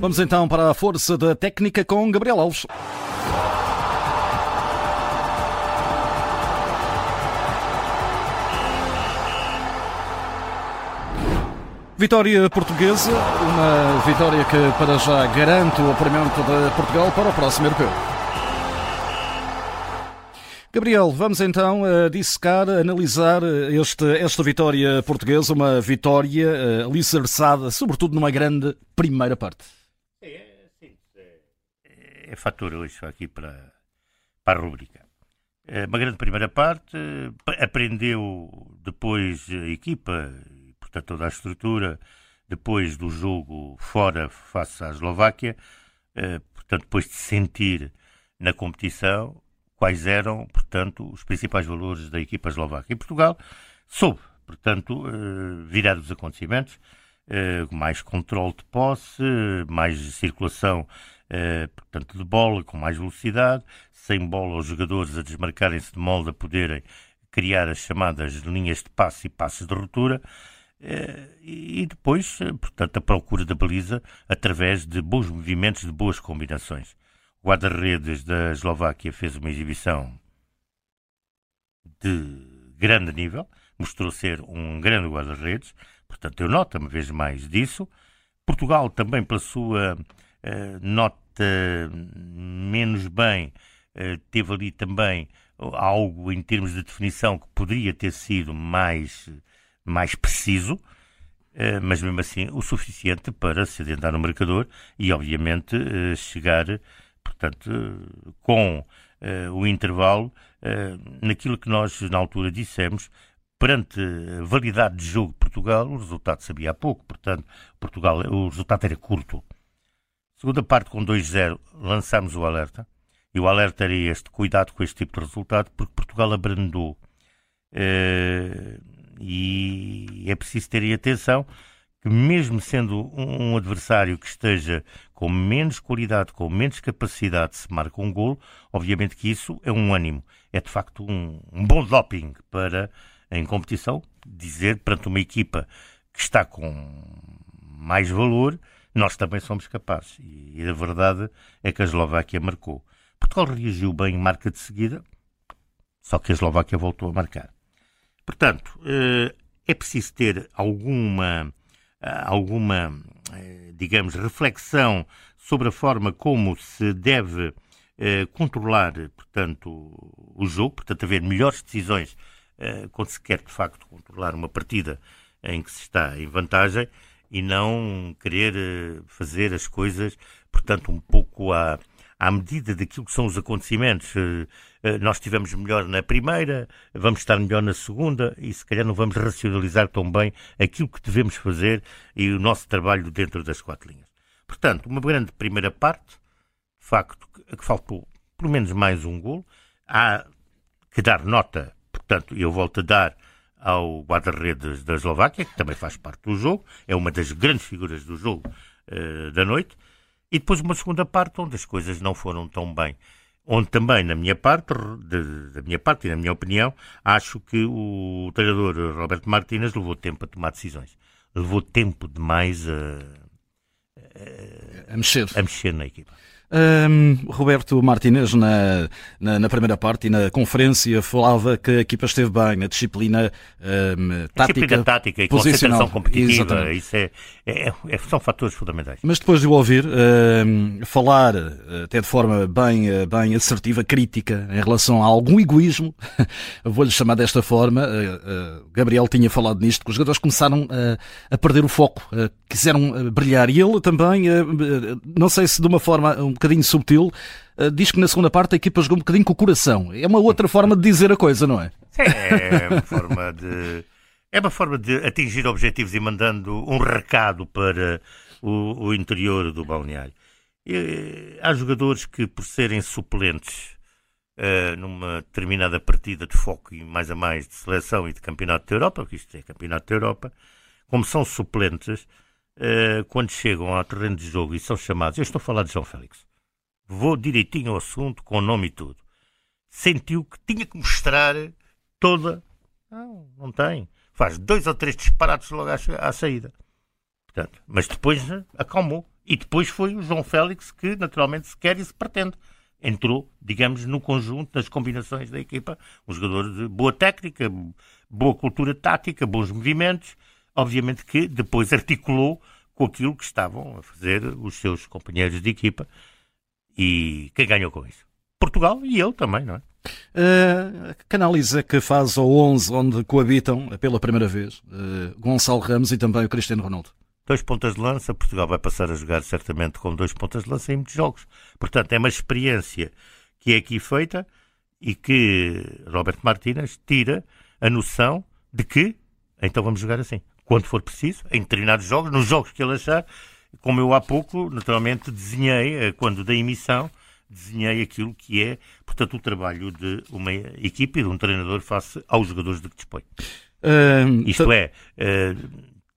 Vamos então para a força da técnica com Gabriel Alves. Vitória portuguesa, uma vitória que para já garante o apuramento de Portugal para o próximo europeu. Gabriel, vamos então uh, dissecar, analisar este, esta vitória portuguesa, uma vitória uh, alicerçada, sobretudo numa grande primeira parte. É, fator hoje aqui para, para a rubrica. É uma grande primeira parte, aprendeu depois a equipa, portanto toda a estrutura, depois do jogo fora face à Eslováquia, eh, portanto depois de sentir na competição quais eram, portanto, os principais valores da equipa eslovaca. E Portugal soube, portanto, eh, virar os acontecimentos, eh, mais controle de posse, mais circulação, eh, portanto, de bola, com mais velocidade, sem bola os jogadores a desmarcarem-se de molde a poderem criar as chamadas linhas de passe e passes de ruptura, e depois, portanto, a procura da baliza através de bons movimentos, de boas combinações. O guarda-redes da Eslováquia fez uma exibição de grande nível, mostrou ser um grande guarda-redes, portanto eu noto uma vez mais disso. Portugal também pela sua uh, nota menos bem, uh, teve ali também algo em termos de definição que poderia ter sido mais, mais preciso, mas mesmo assim o suficiente para se adentrar no marcador e obviamente chegar portanto, com o intervalo, naquilo que nós na altura dissemos, perante a validade de jogo de Portugal, o resultado sabia há pouco, portanto, Portugal, o resultado era curto. Segunda parte, com 2-0, lançámos o alerta, e o alerta era este, cuidado com este tipo de resultado, porque Portugal abrandou. Uh, e é preciso ter atenção que mesmo sendo um adversário que esteja com menos qualidade, com menos capacidade, se marca um gol, obviamente que isso é um ânimo. É de facto um, um bom doping para, em competição, dizer perante uma equipa que está com mais valor, nós também somos capazes. E, e a verdade é que a Eslováquia marcou. Portugal reagiu bem, marca de seguida, só que a Eslováquia voltou a marcar. Portanto, eh, é preciso ter alguma alguma, eh, digamos, reflexão sobre a forma como se deve eh, controlar, portanto, o jogo, portanto, haver melhores decisões eh, quando se quer, de facto, controlar uma partida em que se está em vantagem e não querer fazer as coisas, portanto, um pouco à, à medida daquilo que são os acontecimentos. Eh, eh, nós estivemos melhor na primeira, vamos estar melhor na segunda e se calhar não vamos racionalizar tão bem aquilo que devemos fazer e o nosso trabalho dentro das quatro linhas. Portanto, uma grande primeira parte, de facto, que faltou pelo menos mais um gol. Há que dar nota, portanto, eu volto a dar ao guarda-redes da Eslováquia, que também faz parte do jogo, é uma das grandes figuras do jogo uh, da noite. E depois uma segunda parte onde as coisas não foram tão bem. Onde também, na minha parte, de, da minha parte e na minha opinião, acho que o treinador Roberto Martínez levou tempo a tomar decisões. Levou tempo demais a, a, a mexer. a mexer na equipa. Um, Roberto Martinez, na, na, na, primeira parte e na conferência, falava que a equipa esteve bem na disciplina um, tática, disciplina tática e concentração competitiva. Isso é, é, é, são fatores fundamentais. Mas depois de o ouvir um, falar, até de forma bem, bem assertiva, crítica, em relação a algum egoísmo, vou-lhe chamar desta forma, uh, uh, Gabriel tinha falado nisto, que os jogadores começaram a perder o foco, quiseram brilhar. E ele também, não sei se de uma forma bocadinho subtil, uh, diz que na segunda parte a equipa jogou um bocadinho com o coração. É uma outra forma de dizer a coisa, não é? É uma forma de. É uma forma de atingir objetivos e mandando um recado para o, o interior do balneário. E, há jogadores que, por serem suplentes uh, numa determinada partida de foco e mais a mais de seleção e de campeonato da Europa, porque isto é campeonato da Europa, como são suplentes, uh, quando chegam ao terreno de jogo e são chamados, eu estou a falar de João Félix, vou direitinho ao assunto, com o nome e tudo. Sentiu que tinha que mostrar toda. Não, não tem. Faz dois ou três disparados logo à, à saída. Portanto, mas depois acalmou E depois foi o João Félix que, naturalmente, se quer e se pretende. Entrou, digamos, no conjunto das combinações da equipa. Um jogador de boa técnica, boa cultura tática, bons movimentos. Obviamente que depois articulou com aquilo que estavam a fazer os seus companheiros de equipa. E quem ganhou com isso? Portugal e eu também, não é? Uh, que análise é que faz ao 11 onde coabitam pela primeira vez uh, Gonçalo Ramos e também o Cristiano Ronaldo? Dois pontas de lança, Portugal vai passar a jogar certamente com dois pontas de lança em muitos jogos. Portanto, é uma experiência que é aqui feita e que Roberto Martínez tira a noção de que então vamos jogar assim. Quando for preciso, em determinados jogos, nos jogos que ele achar, como eu há pouco, naturalmente, desenhei, eh, quando da emissão, desenhei aquilo que é, portanto, o trabalho de uma equipe e de um treinador face aos jogadores de que dispõe. Uh, Isto é, uh,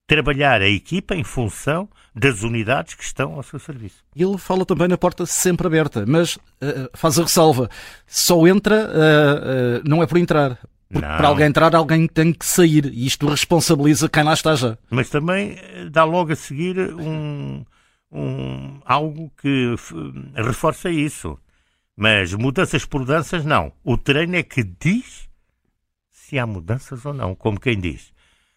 trabalhar a equipa em função das unidades que estão ao seu serviço. Ele fala também na porta sempre aberta, mas uh, faz a ressalva: só entra, não é por entrar. Para alguém entrar, alguém tem que sair. E isto responsabiliza quem lá está já. Mas também dá logo a seguir um, um, algo que reforça isso. Mas mudanças por mudanças, não. O treino é que diz se há mudanças ou não, como quem diz.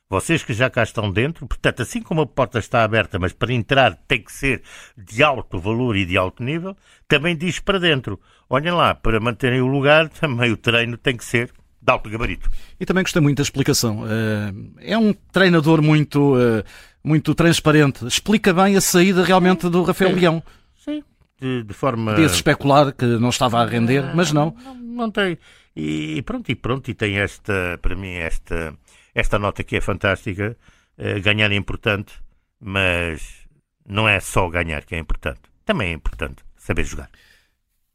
Vocês que já cá estão dentro, portanto, assim como a porta está aberta, mas para entrar tem que ser de alto valor e de alto nível, também diz para dentro. Olhem lá, para manterem o lugar, também o treino tem que ser de alto gabarito. E também gostei muito da explicação. Eh, é um treinador muito eh, muito transparente. Explica bem a saída realmente do Rafael Sim. Leão. Sim, de, de forma. Podia-se especular que não estava a render, mas não. Não, não tem. E pronto, e pronto, e tem esta, para mim, esta, esta nota que é fantástica. Uh, ganhar é importante, mas não é só ganhar que é importante. Também é importante saber jogar.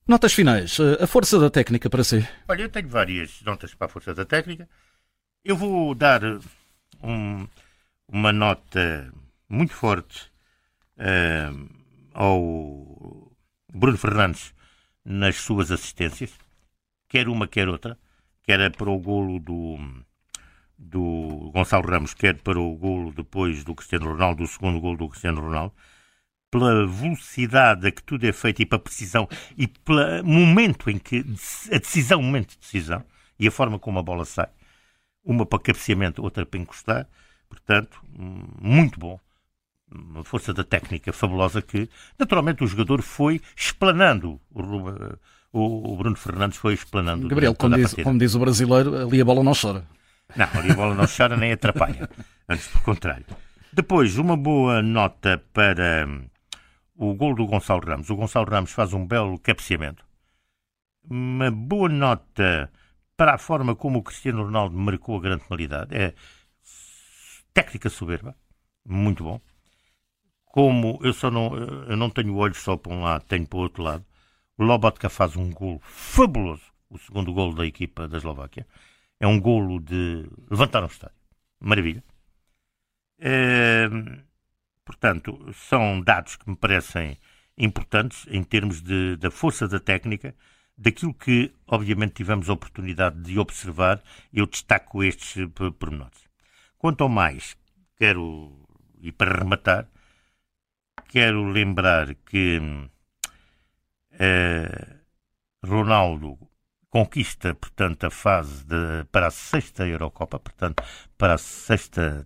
Notas finais. Eh, a força da técnica para si? Olha, eu tenho várias notas para a força da técnica. Eu vou dar um, uma nota muito forte uh, ao Bruno Fernandes nas suas assistências, quer uma, quer outra, quer para o golo do, do Gonçalo Ramos, quer para o golo depois do Cristiano Ronaldo, o segundo golo do Cristiano Ronaldo, pela velocidade a que tudo é feito e pela precisão e pelo momento em que a decisão, o momento de decisão e a forma como a bola sai, uma para cabeceamento, outra para encostar, Portanto, muito bom. Uma força da técnica fabulosa que, naturalmente, o jogador foi explanando. O, o Bruno Fernandes foi explanando. Gabriel, como diz, como diz o brasileiro, ali a bola não chora. Não, ali a bola não chora nem atrapalha. Antes, pelo contrário. Depois, uma boa nota para hum, o gol do Gonçalo Ramos. O Gonçalo Ramos faz um belo cabeceamento. Uma boa nota para a forma como o Cristiano Ronaldo marcou a grande penalidade. É técnica soberba, muito bom. Como eu só não, eu não tenho olhos só para um lado, tenho para o outro lado. O Lobotka faz um golo fabuloso, o segundo golo da equipa da Eslováquia. É um golo de levantar um estádio. Maravilha. É, portanto, são dados que me parecem importantes em termos de, da força da técnica, daquilo que, obviamente, tivemos a oportunidade de observar. Eu destaco estes pormenores. Quanto ao mais, quero, e para rematar, quero lembrar que uh, Ronaldo conquista, portanto, a fase de, para a sexta Eurocopa, portanto, para a sexta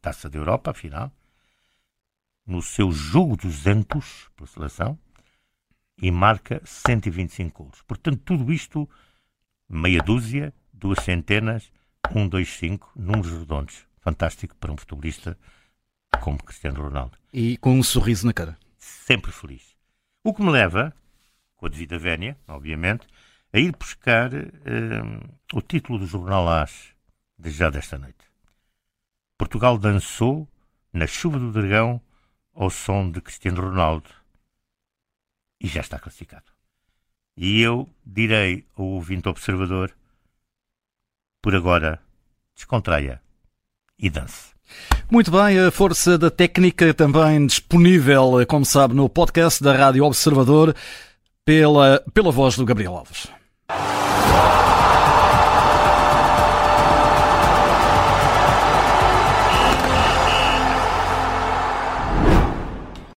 Taça da Europa, afinal, no seu jogo 200 pela seleção, e marca 125 gols. Portanto, tudo isto, meia dúzia, duas centenas, 1, 2, 5, números redondos. Fantástico para um futebolista como Cristiano Ronaldo. E com um sorriso na cara. Sempre feliz. O que me leva, com a devida vénia, obviamente, a ir buscar uh, o título do jornal AS de já desta noite. Portugal dançou na chuva do dragão ao som de Cristiano Ronaldo e já está classificado. E eu direi ao ouvinte observador por agora, descontraia e dance. Muito bem, a força da técnica também disponível, como sabe, no podcast da Rádio Observador, pela, pela voz do Gabriel Alves.